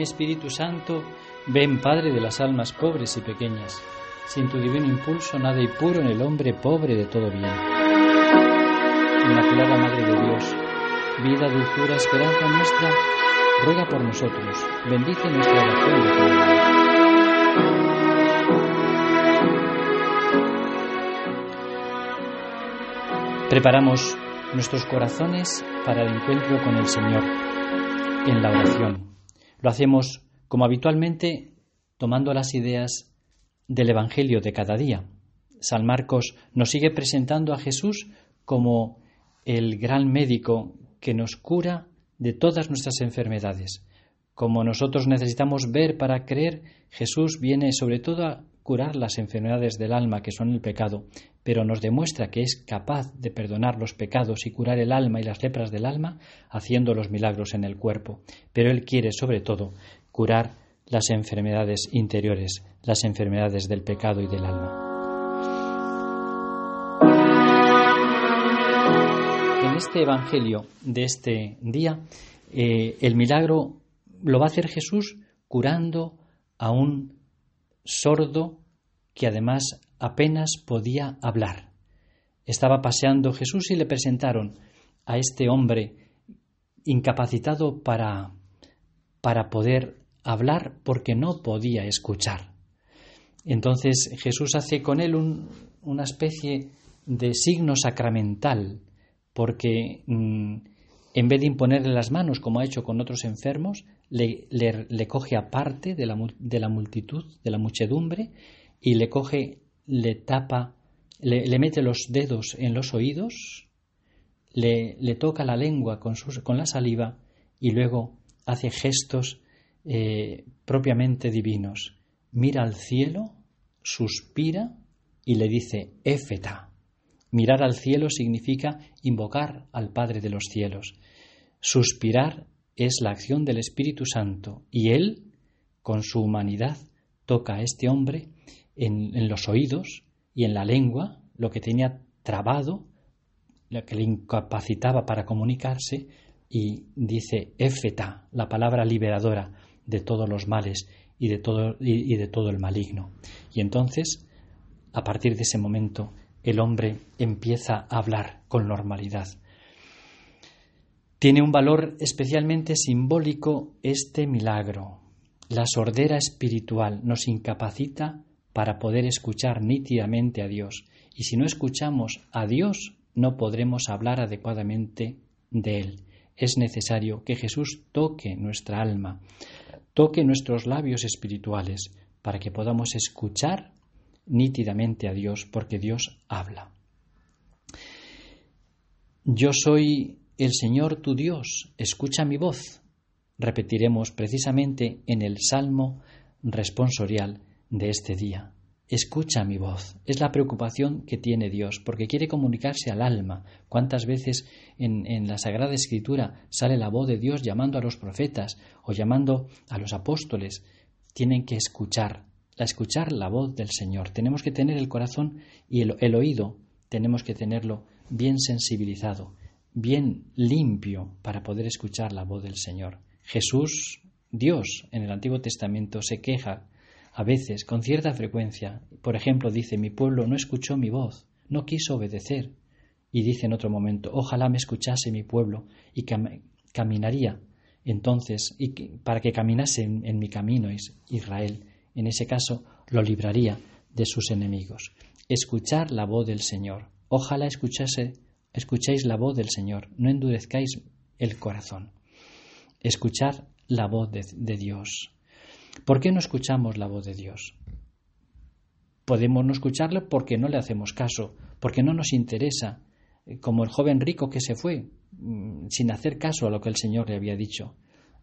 Espíritu Santo, ven Padre de las almas pobres y pequeñas. Sin tu divino impulso nada hay puro en el hombre pobre de todo bien. Inmaculada Madre de Dios, vida, dulzura, esperanza nuestra, ruega por nosotros, bendice nuestra oración de Preparamos nuestros corazones para el encuentro con el Señor en la oración. Lo hacemos como habitualmente tomando las ideas del Evangelio de cada día. San Marcos nos sigue presentando a Jesús como el gran médico que nos cura de todas nuestras enfermedades. Como nosotros necesitamos ver para creer, Jesús viene sobre todo a curar las enfermedades del alma que son el pecado, pero nos demuestra que es capaz de perdonar los pecados y curar el alma y las lepras del alma haciendo los milagros en el cuerpo. Pero Él quiere sobre todo curar las enfermedades interiores, las enfermedades del pecado y del alma. En este Evangelio de este día, eh, el milagro lo va a hacer Jesús curando a un sordo que además apenas podía hablar. Estaba paseando Jesús y le presentaron a este hombre incapacitado para, para poder hablar porque no podía escuchar. Entonces Jesús hace con él una especie de signo sacramental, porque mm, en vez de imponerle las manos como ha hecho con otros enfermos, le, coge aparte de la, multitud, de la muchedumbre, y le coge, le tapa, le, mete los dedos en los oídos, le, toca la lengua con, con, la saliva y luego hace gestos eh, propiamente divinos. Mira al cielo, suspira y le dice Éfeta. Mirar al cielo significa invocar al Padre de los cielos. Suspirar es la acción del Espíritu Santo y Él, con su humanidad, toca a este hombre en, los oídos y en la lengua, lo que tenía trabado, lo que le incapacitaba para comunicarse, y dice éfeta, la palabra liberadora de todos los males y de todo, y de todo el maligno. Y entonces, a partir de ese momento, el hombre empieza a hablar con normalidad. Tiene un valor especialmente simbólico este milagro. La sordera espiritual nos incapacita para poder escuchar nítidamente a Dios. Y si no escuchamos a Dios, no podremos hablar adecuadamente de Él. Es necesario que Jesús toque nuestra alma, toque nuestros labios espirituales, para que podamos escuchar nítidamente a Dios, porque Dios habla. Yo soy el Señor tu Dios, escucha mi voz. Repetiremos precisamente en el Salmo responsorial de este día. Escucha mi voz. Es la preocupación que tiene Dios, porque quiere comunicarse al alma. ¿Cuántas veces en, en, la Sagrada Escritura sale la voz de Dios llamando a los profetas o llamando a los apóstoles? Tienen que escuchar, la escuchar la voz del Señor. Tenemos que tener el corazón y el oído, tenemos que tenerlo bien sensibilizado bien limpio para poder escuchar la voz del Señor. Jesús, Dios, en el Antiguo Testamento se queja a veces con cierta frecuencia. Por ejemplo, dice, mi pueblo no escuchó mi voz, no quiso obedecer. Y dice en otro momento, ojalá me escuchase mi pueblo y caminaría entonces y para que caminase en, en mi camino Israel. En ese caso lo libraría de sus enemigos. Escuchar la voz del Señor. Ojalá escuchase Escuchéis la voz del Señor, no endurezcáis el corazón. Escuchar la voz de, Dios. ¿Por qué no escuchamos la voz de Dios? Podemos no escucharla porque no le hacemos caso, porque no nos interesa, eh, como el joven rico que se fue mm, sin hacer caso a lo que el Señor le había dicho.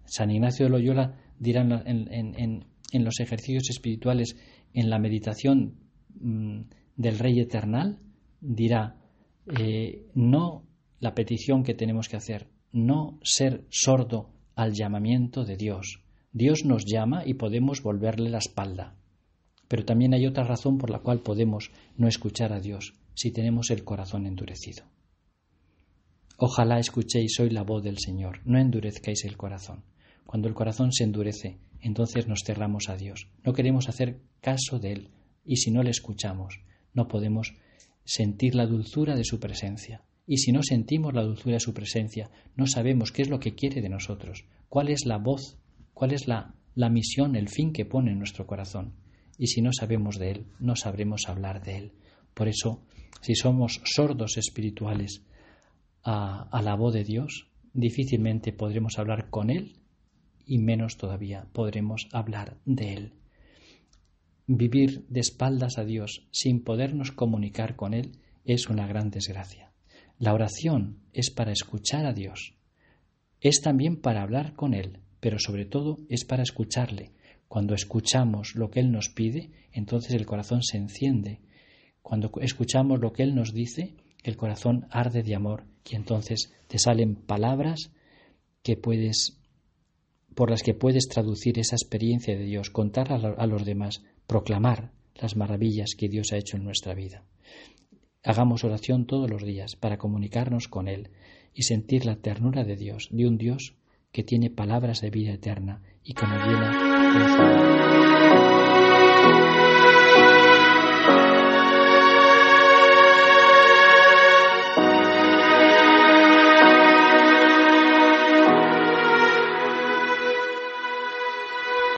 San Ignacio de Loyola dirá en, en los ejercicios espirituales, en la meditación mm, del Rey Eternal, dirá, eh, no la petición que tenemos que hacer, no ser sordo al llamamiento de Dios. Dios nos llama y podemos volverle la espalda. Pero también hay otra razón por la cual podemos no escuchar a Dios si tenemos el corazón endurecido. Ojalá escuchéis hoy la voz del Señor, no endurezcáis el corazón. Cuando el corazón se endurece, entonces nos cerramos a Dios. No queremos hacer caso de Él y si no le escuchamos, no podemos sentir la dulzura de su presencia. Y si no sentimos la dulzura de su presencia, no sabemos qué es lo que quiere de nosotros, cuál es la voz, cuál es la, la misión, el fin que pone en nuestro corazón. Y si no sabemos de Él, no sabremos hablar de Él. Por eso, si somos sordos espirituales a, a la voz de Dios, difícilmente podremos hablar con Él y menos todavía podremos hablar de Él. Vivir de espaldas a Dios sin podernos comunicar con Él es una gran desgracia. La oración es para escuchar a Dios, es también para hablar con Él, pero sobre todo es para escucharle. Cuando escuchamos lo que Él nos pide, entonces el corazón se enciende. Cuando escuchamos lo que Él nos dice, el corazón arde de amor y entonces te salen palabras que puedes por las que puedes traducir esa experiencia de Dios, contar a los demás, proclamar las maravillas que Dios ha hecho en nuestra vida. Hagamos oración todos los días para comunicarnos con Él y sentir la ternura de Dios, de un Dios que tiene palabras de vida eterna y que nos llena con su